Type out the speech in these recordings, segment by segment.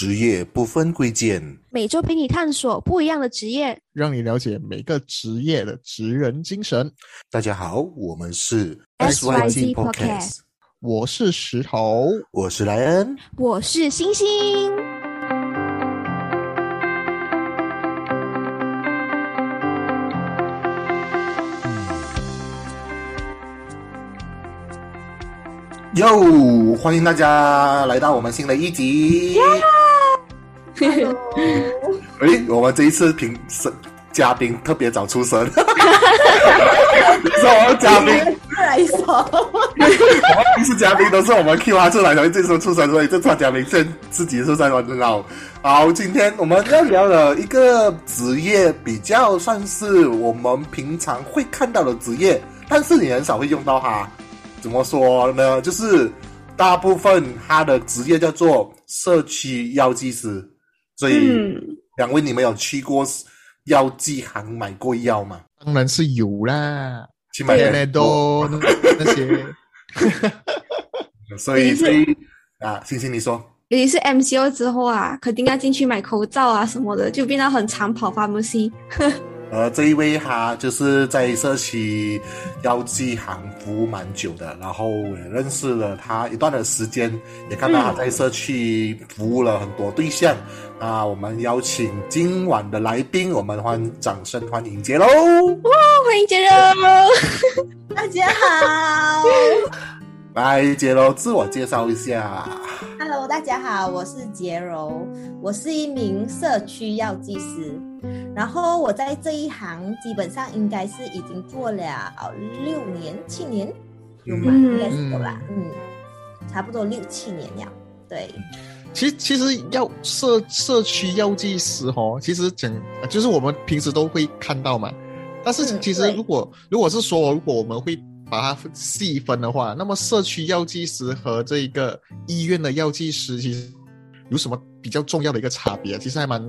职业不分贵贱，每周陪你探索不一样的职业，让你了解每个职业的职人精神。大家好，我们是 SYG Podcast，我是石头，我是莱恩，我是星星。哟，欢迎大家来到我们新的一集。哎，我们这一次评审嘉宾特别早出生，是我 们嘉宾来说，我们平时嘉宾都是我们 Q 他出来的，这次出生，所以这次嘉宾先自己是在玩闹。好，今天我们要聊的一个职业，比较算是我们平常会看到的职业，但是你很少会用到它。怎么说呢？就是大部分他的职业叫做社区药剂师。所以，两位你们有去过药剂行买过药吗？当然是有啦，去买那多 那些。所以，所以啊，星星你说，尤其是 MCO 之后啊，肯定要进去买口罩啊什么的，就变得很长跑发东西。呃，这一位他就是在社区药剂行服务蛮久的，然后也认识了他一段的时间，也看到他在社区服务了很多对象。那我们邀请今晚的来宾，我们欢掌声欢迎杰柔。哇，欢迎杰柔，大家好。来，杰柔自我介绍一下。Hello，大家好，我是杰柔，我是一名社区药剂师。然后我在这一行基本上应该是已经做了六年、七年，有吗？应该是有啦，嗯，差不多六七年了。对，其实其实药社社区药剂师哦，其实整就是我们平时都会看到嘛。但是其实如果如果是说如果我们会把它细分的话，那么社区药剂师和这一个医院的药剂师其实有什么比较重要的一个差别？其实还蛮。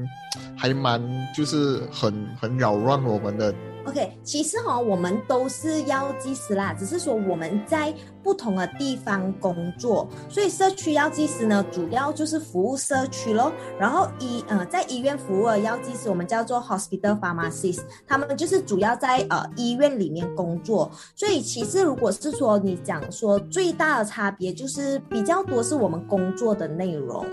还蛮就是很很扰乱我们的。OK，其实哈，我们都是药剂师啦，只是说我们在不同的地方工作，所以社区药剂师呢，主要就是服务社区咯。然后医呃，在医院服务的药剂师，我们叫做 hospital pharmacist，他们就是主要在呃医院里面工作。所以其实如果是说你讲说最大的差别，就是比较多是我们工作的内容。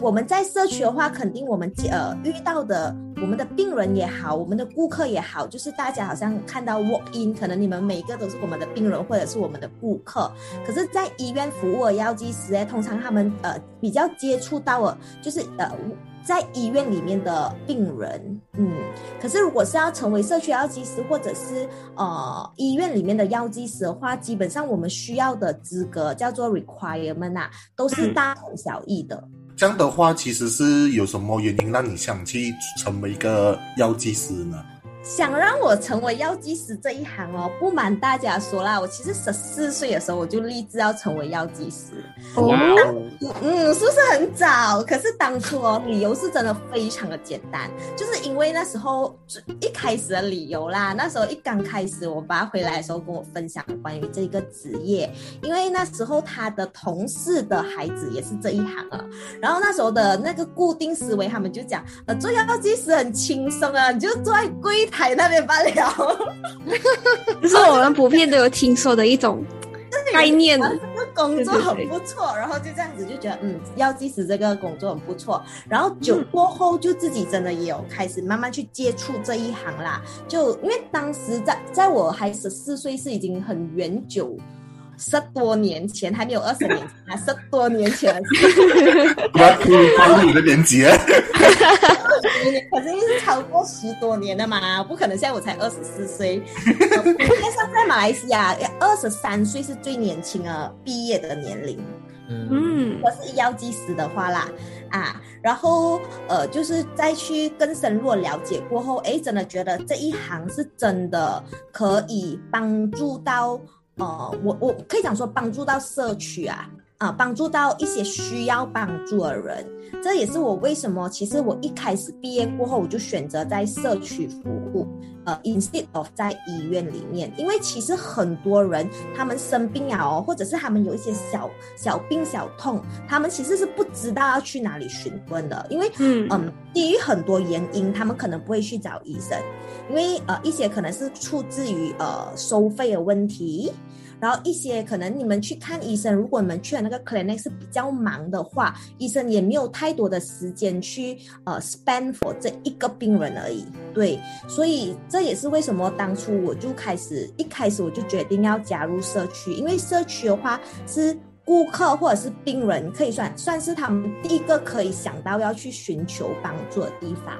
我们在社区的话，肯定我们呃遇到的我们的病人也好，我们的顾客也好，就是大家好像看到 walk in，可能你们每一个都是我们的病人或者是我们的顾客。可是，在医院服务的药剂师哎，通常他们呃比较接触到的，就是呃在医院里面的病人，嗯。可是如果是要成为社区药剂师或者是呃医院里面的药剂师的话，基本上我们需要的资格叫做 requirement 啊，都是大同小异的。这样的话，其实是有什么原因让你想去成为一个药剂师呢？想让我成为药剂师这一行哦，不瞒大家说啦，我其实十四岁的时候我就立志要成为药剂师。哦，嗯，是不是很早？可是当初哦，理由是真的非常的简单，就是因为那时候一开始的理由啦，那时候一刚开始，我爸回来的时候跟我分享关于这个职业，因为那时候他的同事的孩子也是这一行啊，然后那时候的那个固定思维，他们就讲，呃，做药剂师很轻松啊，你就坐在柜。台那边罢了，这是我们普遍都有听说的一种概念。这个工作很不错，然后就这样子就觉得，嗯，药剂师这个工作很不错。然后久过后，就自己真的也有开始慢慢去接触这一行啦。就因为当时在在我还十四岁，是已经很远久。十多年前还没有二十年前啊，十多年前。我可以暴你的年纪。可是已经超过十多年了嘛，不可能现在我才二十四岁。实际上在马来西亚，二十三岁是最年轻的毕业的年龄。嗯，我是药技师的话啦，啊，然后呃，就是再去更深入了解过后，哎，真的觉得这一行是真的可以帮助到。呃，我我可以讲说帮助到社区啊，啊帮助到一些需要帮助的人。这也是我为什么，其实我一开始毕业过后，我就选择在社区服务，呃，instead of 在医院里面，因为其实很多人他们生病啊，哦，或者是他们有一些小小病小痛，他们其实是不知道要去哪里询问的，因为嗯嗯，基于很多原因，他们可能不会去找医生，因为呃一些可能是出自于呃收费的问题。然后一些可能你们去看医生，如果你们去的那个 clinic 是比较忙的话，医生也没有太多的时间去呃 spend for 这一个病人而已。对，所以这也是为什么当初我就开始一开始我就决定要加入社区，因为社区的话是顾客或者是病人可以算算是他们第一个可以想到要去寻求帮助的地方。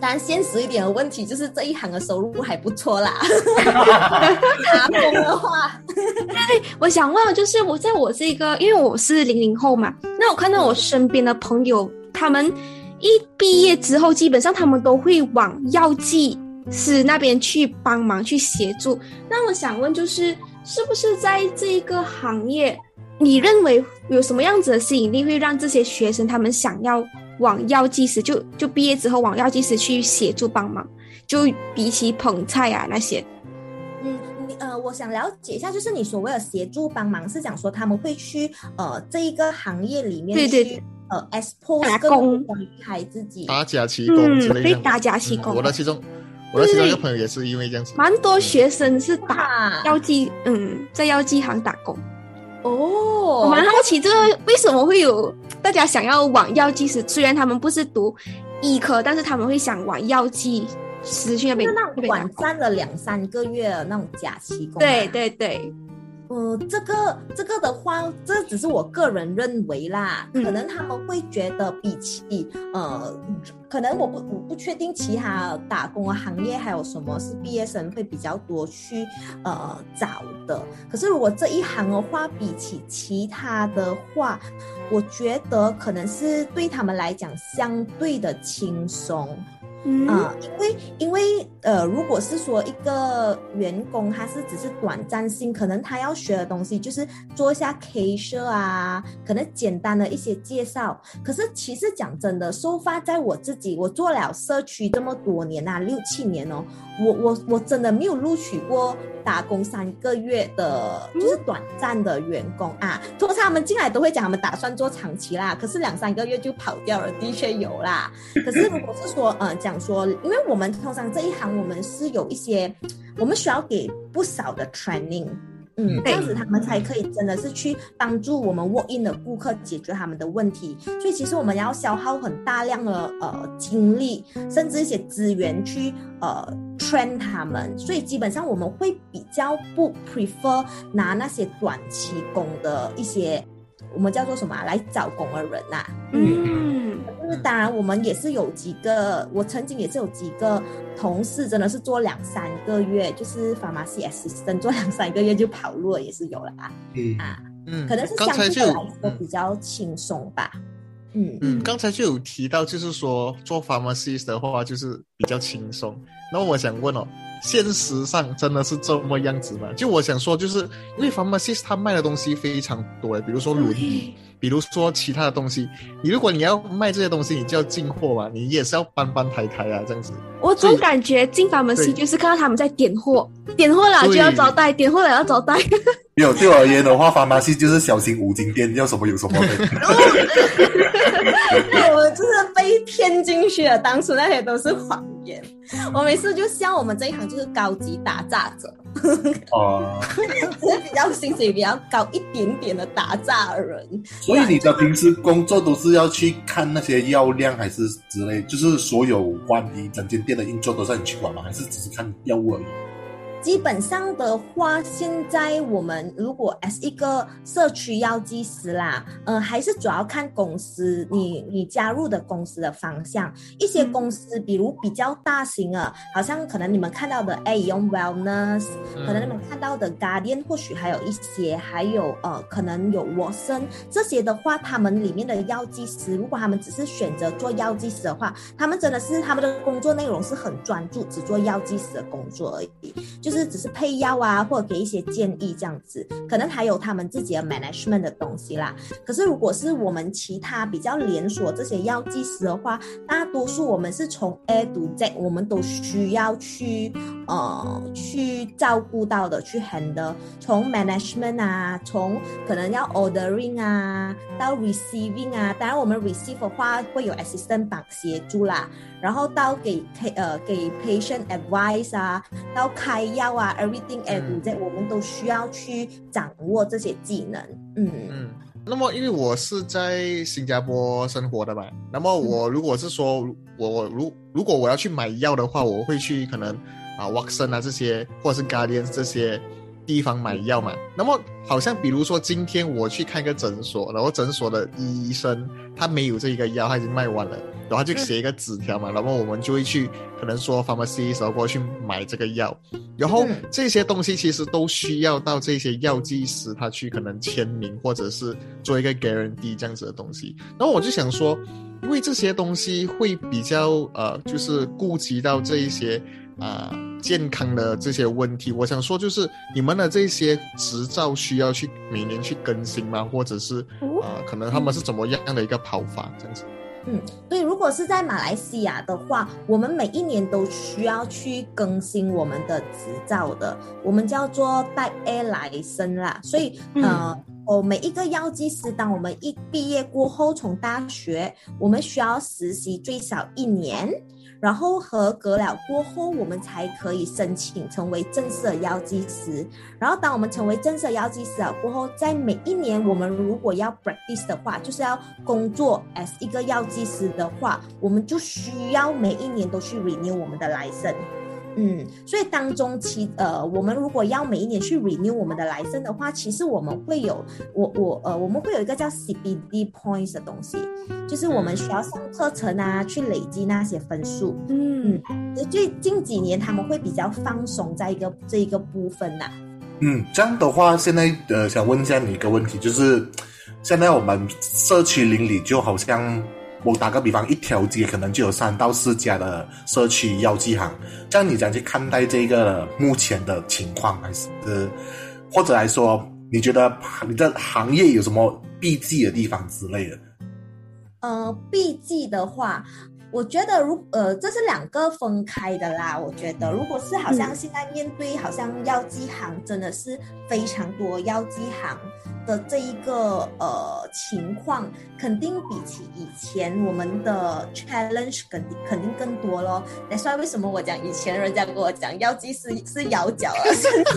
当然，现实一点的问题就是这一行的收入还不错啦。打工的话，对，我想问，就是我在我这个，因为我是零零后嘛，那我看到我身边的朋友，他们一毕业之后，基本上他们都会往药剂师那边去帮忙去协助。那我想问，就是是不是在这一个行业，你认为有什么样子的吸引力，会让这些学生他们想要？往药剂师就就毕业之后往药剂师去协助帮忙，就比起捧菜啊那些，嗯，你呃，我想了解一下，就是你所谓的协助帮忙，是讲说他们会去呃这一个行业里面去呃 expose 打工，开自己。打假期工之类的，可以打假期工。我的其中我的其中一个朋友也是因为这样子，蛮多学生是打药剂，嗯，在药剂行打工。哦，我蛮好奇，这个为什么会有大家想要往药剂师？虽然他们不是读医科，但是他们会想往药剂师去那边，那种短暂的两三个月的那种假期工。对对对。呃，这个这个的话，这只是我个人认为啦，可能他们会觉得比起呃，可能我不我不确定其他打工的行业还有什么是毕业生会比较多去呃找的。可是如果这一行的话，比起其他的话，我觉得可能是对他们来讲相对的轻松。啊，因为因为呃，如果是说一个员工，他是只是短暂性，可能他要学的东西就是做一下 K 社啊，可能简单的一些介绍。可是其实讲真的，收发在我自己，我做了社区这么多年啊，六七年哦，我我我真的没有录取过。打工三个月的，就是短暂的员工啊。通常他们进来都会讲，他们打算做长期啦。可是两三个月就跑掉了，的确有啦。可是如果是说，呃，讲说，因为我们通常这一行，我们是有一些，我们需要给不少的 training。嗯，这样子他们才可以真的是去帮助我们 walk in 的顾客解决他们的问题。所以其实我们要消耗很大量的呃精力，甚至一些资源去呃 train 他们。所以基本上我们会比较不 prefer 拿那些短期工的一些我们叫做什么来找工的人呐。嗯。就是当然，我们也是有几个，我曾经也是有几个同事，真的是做两三个月，就是 pharmacy assistant 做两三个月就跑路了，也是有了啊。嗯啊，嗯，可能是相对来说比较轻松吧。嗯嗯，刚才就有提到，就是说做 pharmacy 的话，就是比较轻松。那我想问哦，现实上真的是这么样子吗？就我想说，就是因为 pharmacy 他卖的东西非常多，比如说轮椅。比如说其他的东西，你如果你要卖这些东西，你就要进货嘛，你也是要搬搬抬抬啊，这样子。我总感觉进房门西就是看到他们在点货，点货了就要招待，点货了要招待。没有，对我而言的话，房门西就是小型五金店，要什么有什么。我就是被骗进去了，当初那些都是谎言。我每次就笑我们这一行就是高级打杂者。哦，只是比较薪水比较高一点点的打杂人。所以你的平时工作都是要去看那些药量，还是之类？就是所有关于整间店的运作都是你去管吗？还是只是看药物而已？基本上的话，现在我们如果 as 一个社区药剂师啦，呃，还是主要看公司你你加入的公司的方向。一些公司，比如比较大型的，好像可能你们看到的 A 用 Wellness，可能你们看到的 Guardian，或许还有一些，还有呃，可能有 Watson 这些的话，他们里面的药剂师，如果他们只是选择做药剂师的话，他们真的是他们的工作内容是很专注，只做药剂师的工作而已。就就是只是配药啊，或者给一些建议这样子，可能还有他们自己的 management 的东西啦。可是如果是我们其他比较连锁这些药剂师的话，大多数我们是从 A 到 Z，我们都需要去呃去照顾到的，去 handle 从 management 啊，从可能要 ordering 啊，到 receiving 啊，当然我们 receive 的话会有 assistant 帮协助啦，然后到给呃给 patient advice 啊，到开药啊，everything A 到 Z，我们都需要去掌握这些技能，嗯嗯。那么，因为我是在新加坡生活的嘛，那么我如果是说，我如如果我要去买药的话，我会去可能啊 Watson 啊这些，或者是 Guardian 这些地方买药嘛。那么，好像比如说今天我去看一个诊所，然后诊所的医生他没有这一个药，他已经卖完了。然后就写一个纸条嘛，然后我们就会去，可能说 pharmacy 时候过去买这个药，然后这些东西其实都需要到这些药剂师他去可能签名或者是做一个 guarantee 这样子的东西。然后我就想说，因为这些东西会比较呃，就是顾及到这一些啊健康的这些问题，我想说就是你们的这些执照需要去每年去更新吗？或者是啊，可能他们是怎么样的一个跑法这样子？嗯，对，如果是在马来西亚的话，我们每一年都需要去更新我们的执照的，我们叫做带 A 来生啦。所以，呃，哦，每一个药剂师，当我们一毕业过后，从大学，我们需要实习最少一年。然后合格了过后，我们才可以申请成为正式的药剂师。然后当我们成为正式的药剂师了过后，在每一年我们如果要 practice 的话，就是要工作 as 一个药剂师的话，我们就需要每一年都去 renew 我们的 license。嗯，所以当中其呃，我们如果要每一年去 renew 我们的来生的话，其实我们会有我我呃，我们会有一个叫 CBD points 的东西，就是我们需要上课程啊，去累积那些分数。嗯，最近几年他们会比较放松在一个这一个部分呐。嗯，这样的话，现在呃，想问一下你一个问题，就是现在我们社区邻里就好像。我打个比方，一条街可能就有三到四家的社区药剂行，这样你怎样去看待这个目前的情况？还是或者来说，你觉得你的行业有什么避忌的地方之类的？呃，避忌的话，我觉得如呃，这是两个分开的啦。我觉得，如果是好像现在面对好像药剂行，真的是非常多药剂行。的这一个呃情况，肯定比起以前我们的 challenge 肯定肯定更多咯。那所以为什么我讲以前人家跟我讲药剂师是摇脚了，现 在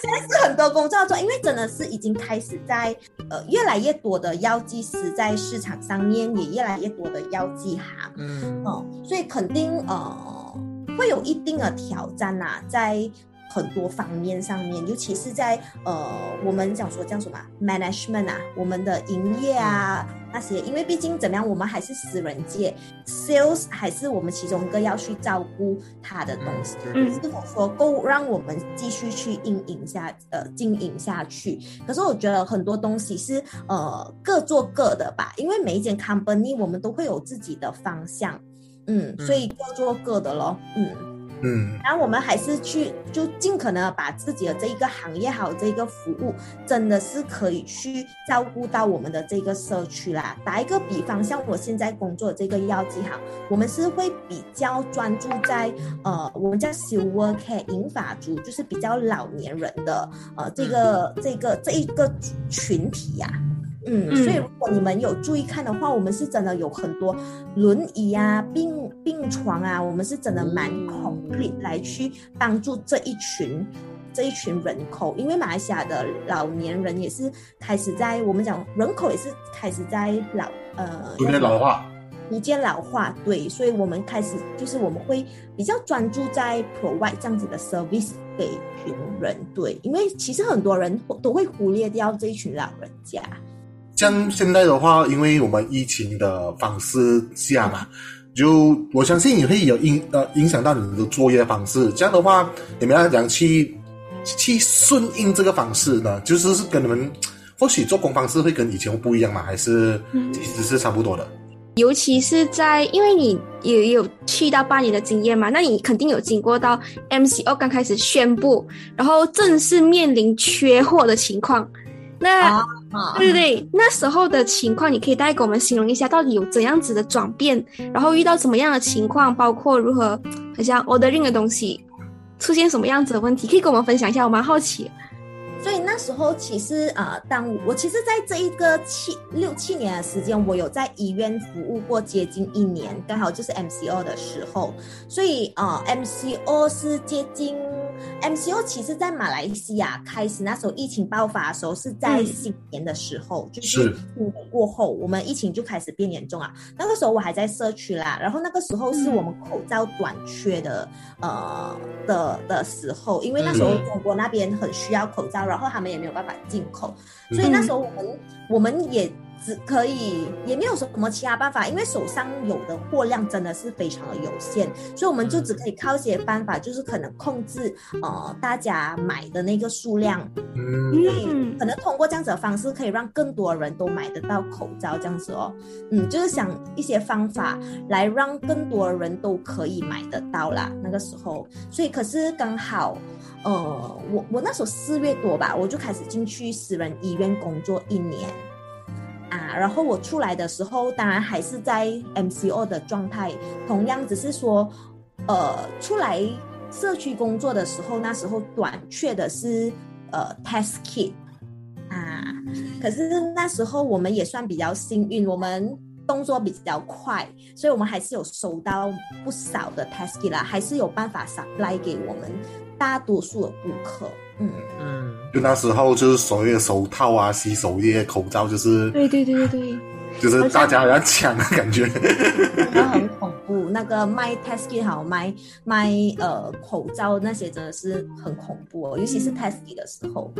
现在是很多工作做，因为真的是已经开始在呃越来越多的药剂师在市场上面，也越来越多的药剂行，嗯，哦，所以肯定呃会有一定的挑战呐，在。很多方面上面，尤其是在呃，我们讲说叫什么 management 啊，我们的营业啊那些，因为毕竟怎么样，我们还是私人界，sales 还是我们其中一个要去照顾他的东西，是否说够让我们继续去经营下呃经营下去？可是我觉得很多东西是呃各做各的吧，因为每一间 company 我们都会有自己的方向，嗯，所以各做各的咯，嗯。嗯，然后我们还是去就尽可能把自己的这一个行业还有这个服务，真的是可以去照顾到我们的这个社区啦。打一个比方，像我现在工作这个药剂行，我们是会比较专注在呃，我们叫 Silver Care 银发族，就是比较老年人的呃这个这个这一个群体呀。嗯，所以如果你们有注意看的话，我们是真的有很多轮椅啊、病病床啊，我们是真的蛮 complete 来去帮助这一群这一群人口。因为马来西亚的老年人也是开始在我们讲人口也是开始在老呃逐渐老化，逐渐老化。对，所以我们开始就是我们会比较专注在 provide 这样子的 service 给群人。对，因为其实很多人都会忽略掉这一群老人家。像现在的话，因为我们疫情的方式下嘛，就我相信也会有影呃影响到你的作业方式。这样的话，你们要讲去去顺应这个方式呢？就是是跟你们或许做工方式会跟以前不一样嘛？还是其实是差不多的？尤其是在因为你也有去到半年的经验嘛，那你肯定有经过到 MCO 刚开始宣布，然后正式面临缺货的情况。那对对对，那时候的情况，你可以大概给我们形容一下，到底有怎样子的转变，然后遇到什么样的情况，包括如何，好像 ordering 的东西出现什么样子的问题，可以跟我们分享一下，我蛮好奇。所以那时候其实呃，当我其实在这一个七六七年的时间，我有在医院服务过接近一年，刚好就是 MCO 的时候，所以啊，MCO 是接近。MCO 其实，在马来西亚开始那时候疫情爆发的时候，是在新年的时候，就是新年过后，我们疫情就开始变严重啊。那个时候我还在社区啦，然后那个时候是我们口罩短缺的，呃的的时候，因为那时候中国那边很需要口罩，然后他们也没有办法进口，所以那时候我们我们也。只可以，也没有什么其他办法，因为手上有的货量真的是非常的有限，所以我们就只可以靠一些办法，就是可能控制呃大家买的那个数量，嗯，可能通过这样子的方式，可以让更多人都买得到口罩这样子哦，嗯，就是想一些方法来让更多人都可以买得到啦。那个时候，所以可是刚好，呃，我我那时候四月多吧，我就开始进去私人医院工作一年。啊，然后我出来的时候，当然还是在 MCO 的状态，同样只是说，呃，出来社区工作的时候，那时候短缺的是呃 test kit 啊，可是那时候我们也算比较幸运，我们动作比较快，所以我们还是有收到不少的 test kit 啦，还是有办法 supply 给我们大多数的顾客，嗯嗯。就那时候，就是所谓的手套啊、洗手液、口罩，就是对对对对对，就是大家要抢的感觉，很恐怖。那个卖 test kit 好卖卖呃口罩那些真的是很恐怖哦，尤其是 test kit 的时候。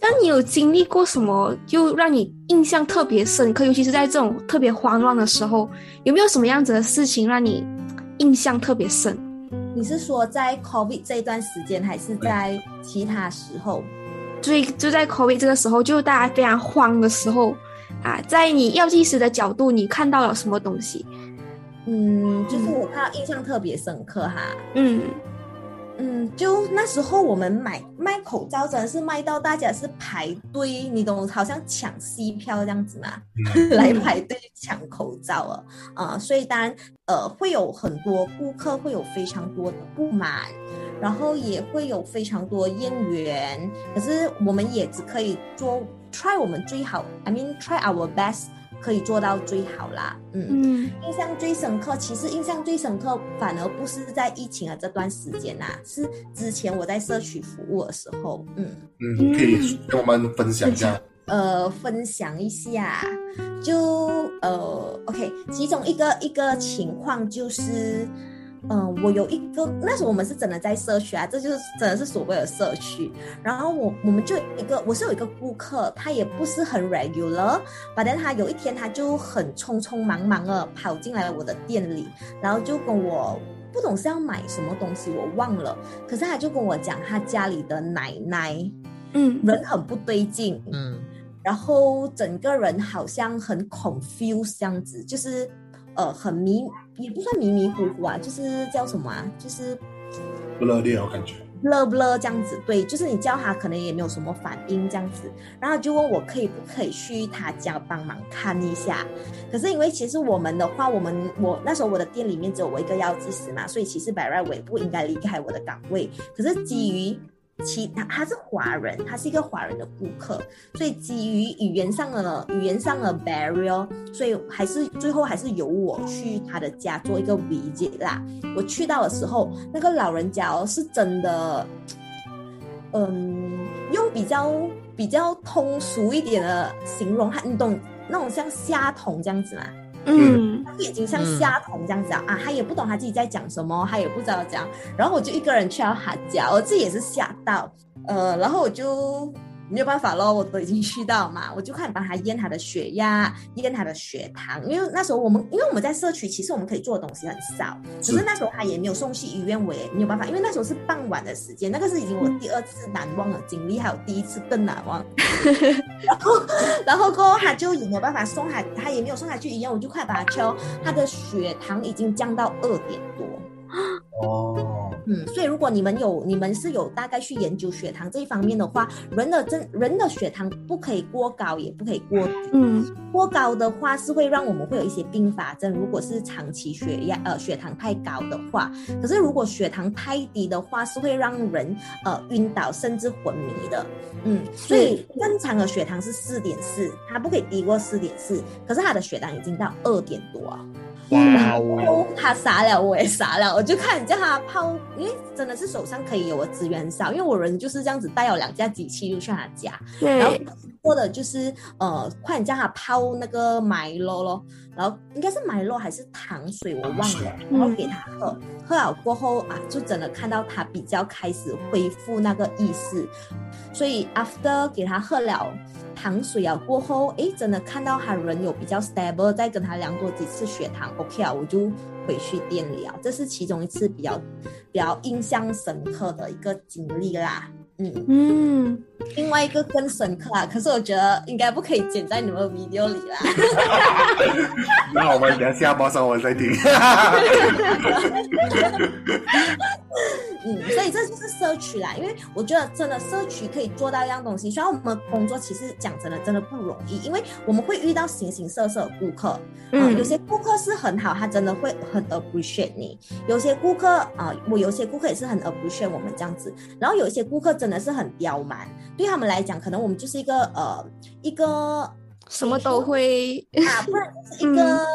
那你有经历过什么就让你印象特别深刻？尤其是在这种特别慌乱的时候，有没有什么样子的事情让你印象特别深？你是说在 COVID 这一段时间，还是在其他时候？所就在 COVID 这个时候，就大家非常慌的时候，啊，在你药剂师的角度，你看到了什么东西？嗯，就是我看到印象特别深刻哈。嗯嗯，就那时候我们买卖口罩，真的是卖到大家是排队，你懂？好像抢戏票这样子嘛，来排队抢口罩了啊！所以当然，呃，会有很多顾客会有非常多的不满。然后也会有非常多应援，可是我们也只可以做 try 我们最好，I mean try our best 可以做到最好啦。嗯，印象最深刻，其实印象最深刻反而不是在疫情的这段时间呐，是之前我在社区服务的时候。嗯嗯，可以跟我们分享一下。呃，分享一下，就呃，OK，其中一个一个情况就是。嗯，我有一个那时候我们是真的在社区啊，这就是真的是所谓的社区。然后我我们就一个，我是有一个顾客，他也不是很 regular，反正他有一天他就很匆匆忙忙的跑进来我的店里，然后就跟我不懂是要买什么东西，我忘了。可是他就跟我讲他家里的奶奶，嗯，人很不对劲，嗯，然后整个人好像很 confused 这样子，就是。呃，很迷，也不算迷迷糊糊啊，就是叫什么啊，就是不热烈，我感觉。乐不乐这样子，对，就是你叫他可能也没有什么反应这样子，然后就问我可以不可以去他家帮忙看一下，可是因为其实我们的话，我们我那时候我的店里面只有我一个药剂师嘛，所以其实百瑞我也不应该离开我的岗位，可是基于。其他他是华人，他是一个华人的顾客，所以基于语言上的语言上的 barrier，所以还是最后还是由我去他的家做一个 visit 啦。我去到的时候，那个老人家哦是真的，嗯，用比较比较通俗一点的形容，他你懂那种像虾桶这样子吗？嗯，他眼睛像虾筒这样子啊，啊，他也不懂他自己在讲什么，他也不知道讲，然后我就一个人去到他家，我自己也是吓到，呃，然后我就没有办法咯，我都已经去到嘛，我就开始帮他验他的血压，验他的血糖，因为那时候我们因为我们在社区，其实我们可以做的东西很少，只是那时候他也没有送去医院，我也没有办法，因为那时候是傍晚的时间，那个是已经我第二次难忘的经历，还有第一次更难忘。然后然后过后他就也没有办法送他，他也没有送他去医院，我就快把他敲，他的血糖已经降到二点。嗯，所以如果你们有你们是有大概去研究血糖这一方面的话，人的真人的血糖不可以过高，也不可以过低。嗯过高的话是会让我们会有一些并发症，如果是长期血压呃血糖太高的话，可是如果血糖太低的话，是会让人呃晕倒甚至昏迷的。嗯，所以正常的血糖是四点四，它不可以低过四点四，可是他的血糖已经到二点多啊。哇他傻了，我也傻了，我就看你叫他抛，因为真的是手上可以有的资源很少，因为我人就是这样子带有两架机器就去他家，然后对，做的就是呃，快点叫他泡那个麦洛咯，然后应该是麦洛还是糖水，我忘了，嗯然后给他喝，喝了过后啊，就真的看到他比较开始恢复那个意识，所以 after 给他喝了糖水啊过后，诶，真的看到他人有比较 stable，再跟他量多几次血糖，OK 啊，我就回去店里啊，这是其中一次比较比较印象深刻的一个经历啦，嗯。嗯，另外一个更深刻啊，可是我觉得应该不可以剪在你们 video 里啦。那我们等下播上我再听。嗯，所以这就是社区啦，因为我觉得真的社区可以做到一样东西。虽然我们工作其实讲真的真的不容易，因为我们会遇到形形色色的顾客，啊、嗯有些顾客是很好，他真的会很 appreciate 你；有些顾客啊、我有些顾客也是很 appreciate 我们这样子。然后有一些顾客真的是很刁蛮，对他们来讲，可能我们就是一个呃一个什么都会，啊，不然就是一个、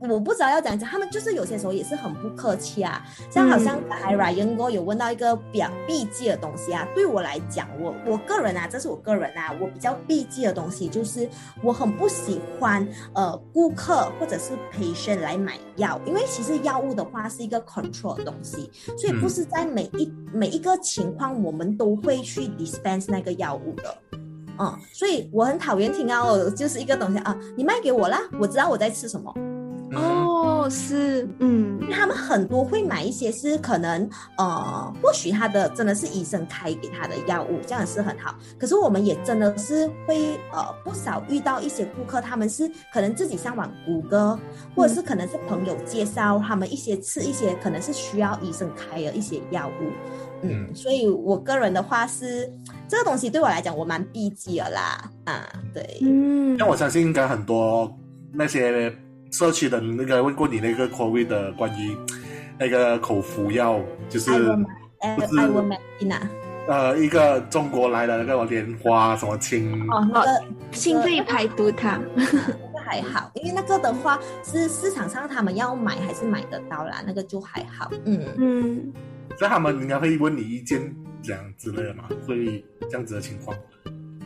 我不知道要怎样讲，他们就是有些时候也是很不客气啊。像好像还 Ryan 哥有问到一个比较避忌的东西啊，对我来讲，我我个人啊，这是我个人啊，我比较避忌的东西就是我很不喜欢呃顾客或者是 patient 来买药，因为其实药物的话是一个 control 的东西，所以不是在每一、每一个情况我们都会去 dispense 那个药物的。嗯，所以我很讨厌听到就是一个东西啊，你卖给我啦，我知道我在吃什么。哦，是，嗯他们很多会买一些是可能呃，或许他的真的是医生开给他的药物，这样是很好。可是我们也真的是会呃不少遇到一些顾客，他们是可能自己上网谷歌，或者是可能是朋友介绍他们一些吃一些可能是需要医生开的一些药物。嗯，嗯所以我个人的话是这个东西对我来讲我蛮避忌的啦。啊，对，嗯但我相信应该很多那些社区的那个问过你那个 COVID 的关于那个口服药，就是呃一个中国来的那个莲花什么清，哦，那个心肺排毒汤，那还好，因为那个的话是市场上他们要买还是买得到啦，那个就还好。嗯，嗯所以他们应该会问你意见这样之类的嘛，会这样子的情况。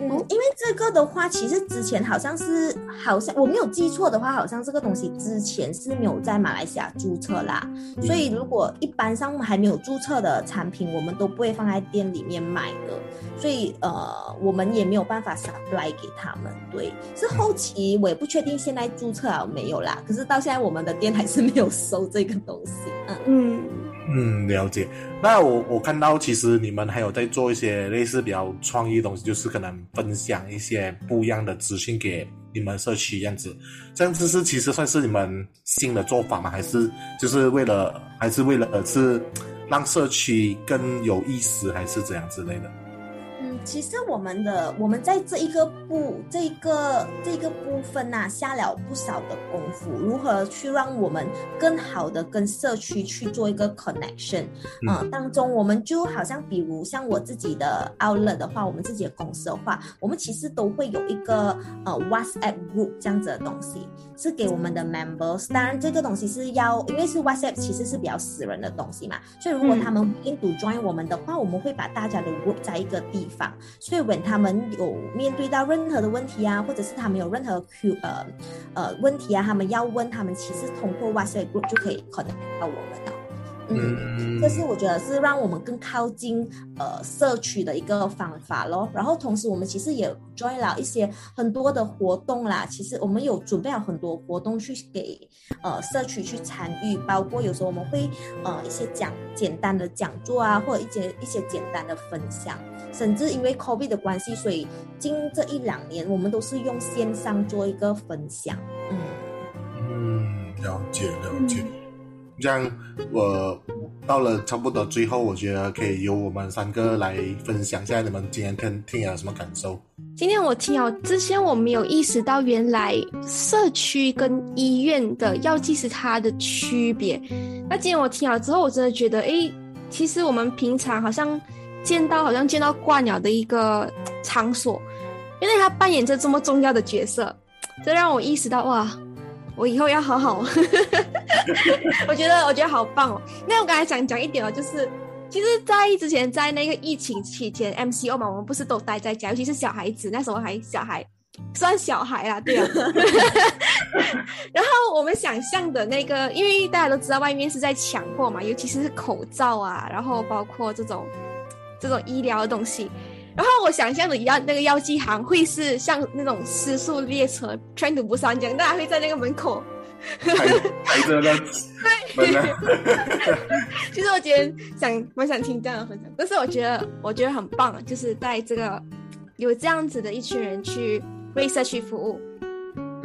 嗯，因为这个的话，其实之前好像是，好像我没有记错的话，好像这个东西之前是没有在马来西亚注册啦。所以如果一般上还没有注册的产品，我们都不会放在店里面卖的。所以呃，我们也没有办法 supply 给他们。对，是后期我也不确定现在注册了没有啦。可是到现在我们的店还是没有收这个东西。嗯。嗯嗯，了解。那我我看到其实你们还有在做一些类似比较创意的东西，就是可能分享一些不一样的资讯给你们社区这样子。这样子是其实算是你们新的做法吗？还是就是为了还是为了是让社区更有意思，还是怎样之类的？嗯，其实我们的我们在这一个部这一个这个部分呐、下了不少的功夫，如何去让我们更好的跟社区去做一个 connection，嗯。呃，当中我们就好像比如像我自己的 outlet 的话，我们自己的公司的话，我们其实都会有一个呃 WhatsApp group 这样子的东西，是给我们的 members。当然这个东西是要因为是 WhatsApp 其实是比较私人的东西嘛，所以如果他们印度 join 我们的话，我们会把大家的 group 在一个地方，所以问他们有面对到任何的问题啊，或者是他们有任何 Q 呃呃问题啊，他们要问，他们其实通过 WhatsApp group 就可以 connect 到我们了。嗯，这是我觉得是让我们更靠近呃社区的一个方法咯。然后同时我们其实也 join 了一些很多的活动啦。其实我们有准备了很多活动去给呃社区去参与，包括有时候我们会呃一些讲简单的讲座啊，或者一些一些简单的分享。甚至因为 COVID 的关系，所以近这一两年我们都是用线上做一个分享。嗯嗯，了解了解。这样我到了差不多最后，我觉得可以由我们三个来分享一下你们今天听听有什么感受。今天我听了，之前我没有意识到，原来社区跟医院的药剂是它的区别。那今天我听了之后，我真的觉得，哎，其实我们平常好像见到，好像见到挂鸟的一个场所，因为它扮演着这么重要的角色，这让我意识到，哇，我以后要好好。我觉得，我觉得好棒哦。那我刚才想讲一点哦，就是。其实，在之前在那个疫情期间，MCO 嘛，我们不是都待在家，尤其是小孩子，那时候还小孩，算小孩啦，对啊。然后我们想象的那个，因为大家都知道外面是在抢货嘛，尤其是口罩啊，然后包括这种这种医疗的东西。然后我想象的药那个药剂行会是像那种失速列车，train to Busan 这样，大家会在那个门口。对。其实我今天想，蛮想听这样的分享，但是我觉得，我觉得很棒，就是在这个有这样子的一群人去为社区服务。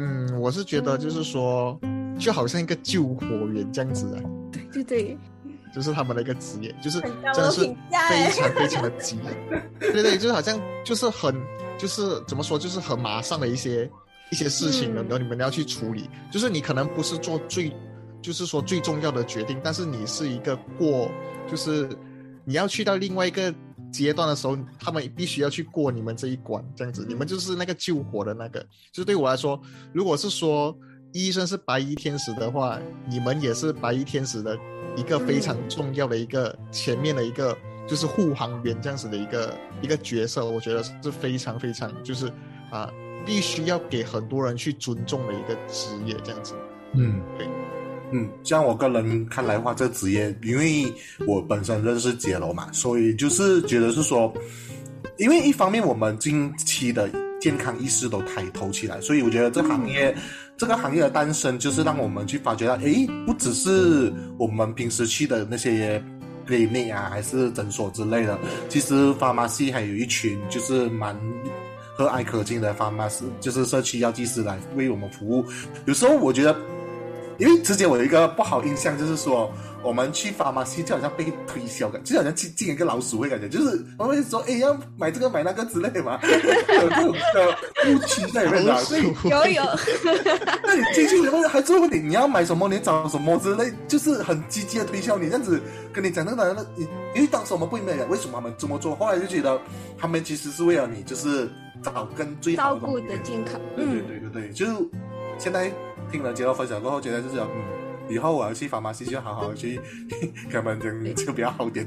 嗯，我是觉得就是说，就好像一个救火员这样子的。对对对，就是他们的一个职业，就是真的是非常非常的急。对对，就是好像就是很就是怎么说，就是很马上的一些。一些事情，然后你们要去处理，就是你可能不是做最，就是说最重要的决定，但是你是一个过，就是你要去到另外一个阶段的时候，他们必须要去过你们这一关，这样子，你们就是那个救火的那个。就是对我来说，如果是说医生是白衣天使的话，你们也是白衣天使的一个非常重要的一个前面的一个就是护航员这样子的一个一个角色，我觉得是非常非常就是啊。必须要给很多人去尊重的一个职业，这样子。嗯，对，嗯，像我个人看来的话，这职业，因为我本身认识杰罗嘛，所以就是觉得是说，因为一方面我们近期的健康意识都抬头起来，所以我觉得这行业，这个行业的诞生，就是让我们去发觉到，诶，不只是我们平时去的那些 clinic 啊，还是诊所之类的，其实 pharmacy 还有一群就是蛮。和蔼可亲的方妈师，就是社区药剂师来为我们服务。有时候我觉得，因为之前我有一个不好印象，就是说我们去发妈西就好像被推销感，就好像进进一个老鼠会感觉，就是我们说，哎，要买这个买那个之类的嘛，有这种的误区在里面的。有有。那你进去以后还做问你，你要买什么，你找什么之类，就是很积极的推销你这样子跟你讲那个，你因为当时我们不明白为什么他们这么做，后来就觉得他们其实是为了你，就是。找跟最照顾的健康，对对对对对，就是现在听了杰洛分享过后，觉得就是嗯，以后我要去法马西就好好去，他们讲就比较好点。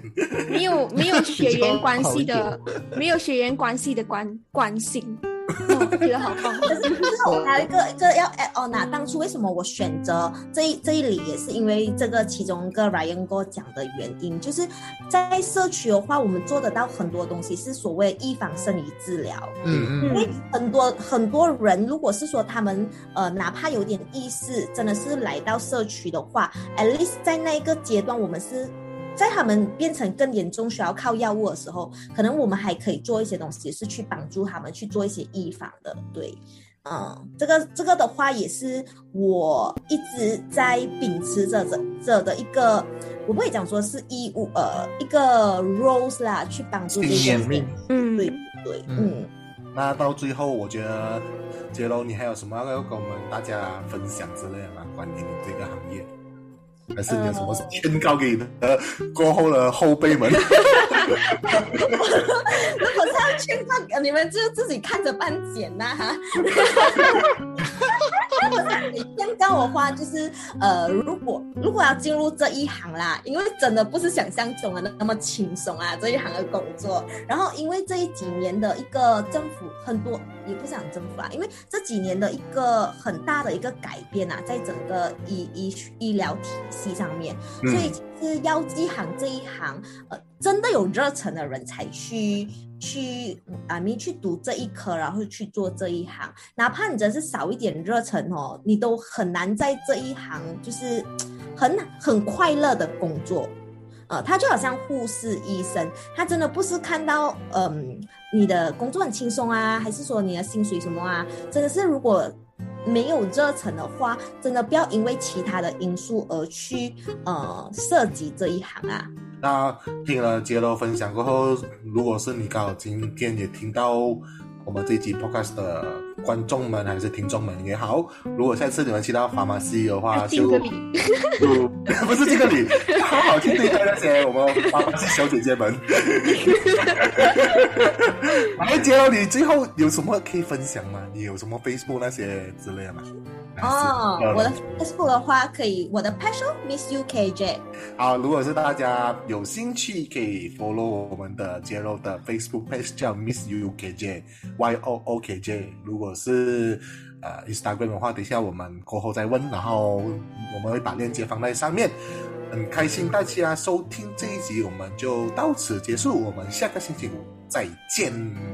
没有没有血缘关系的，没有血缘关系的关关心。我觉得好棒。可是我还有一个一个要 add on 啊，当初为什么我选择这一这一里，也是因为这个其中一个 Ryan 哥讲的原因，就是在社区的话，我们做得到很多东西，是所谓预防生理治疗。嗯嗯。因为很多很多人，如果是说他们呃，哪怕有点意识，真的是来到社区的话，at least 在那一个阶段，我们是。在他们变成更严重需要靠药物的时候，可能我们还可以做一些东西，是去帮助他们去做一些预防的。对，嗯，这个这个的话也是我一直在秉持着这这的一个，我不会讲说是义务，呃，一个 rose 啦，去帮助这些。嗯，对对，嗯。那到最后，我觉得杰龙，你还有什么要跟我们大家分享之类的吗？关于你这个行业？还是有什么劝告给你的过后的后辈们？如果是要劝告，你们就自己看着办剪呐哈。我话，就是呃，如果如果要进入这一行啦，因为真的不是想象中的那么轻松啊，这一行的工作。然后因为这几年的一个政府很多，也不想政府啊，因为这几年的一个很大的一个改变啊，在整个医医医疗体系上面，所以是药剂行这一行，呃，真的有热忱的人才去。去啊，你去读这一科，然后去做这一行，哪怕你真是少一点热忱哦，你都很难在这一行就是很很快乐的工作。呃，他就好像护士、医生，他真的不是看到嗯、你的工作很轻松啊，还是说你的薪水什么啊，真的是如果没有热忱的话，真的不要因为其他的因素而去呃涉及这一行啊。那听了杰罗分享过后，如果是你刚好今天也听到我们这一集 podcast 的观众们还是听众们也好，如果下次你们去到法马西的话，就敬个 不是这个礼，好好去对待那些我们法马西小姐姐们。哎，杰罗，你最后有什么可以分享吗？你有什么 Facebook 那些之类的吗？哦，我的 Facebook 的话可以，我的 passion miss you KJ。好，如果是大家有兴趣，可以 follow 我们的杰肉的 Facebook page 叫 Miss You KJ Y O O K J。如果是呃 Instagram 的话，等一下我们过后再问，然后我们会把链接放在上面。很开心大家收听这一集，我们就到此结束，我们下个星期五再见，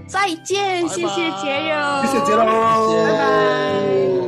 再见，谢谢杰友，谢谢杰肉，拜拜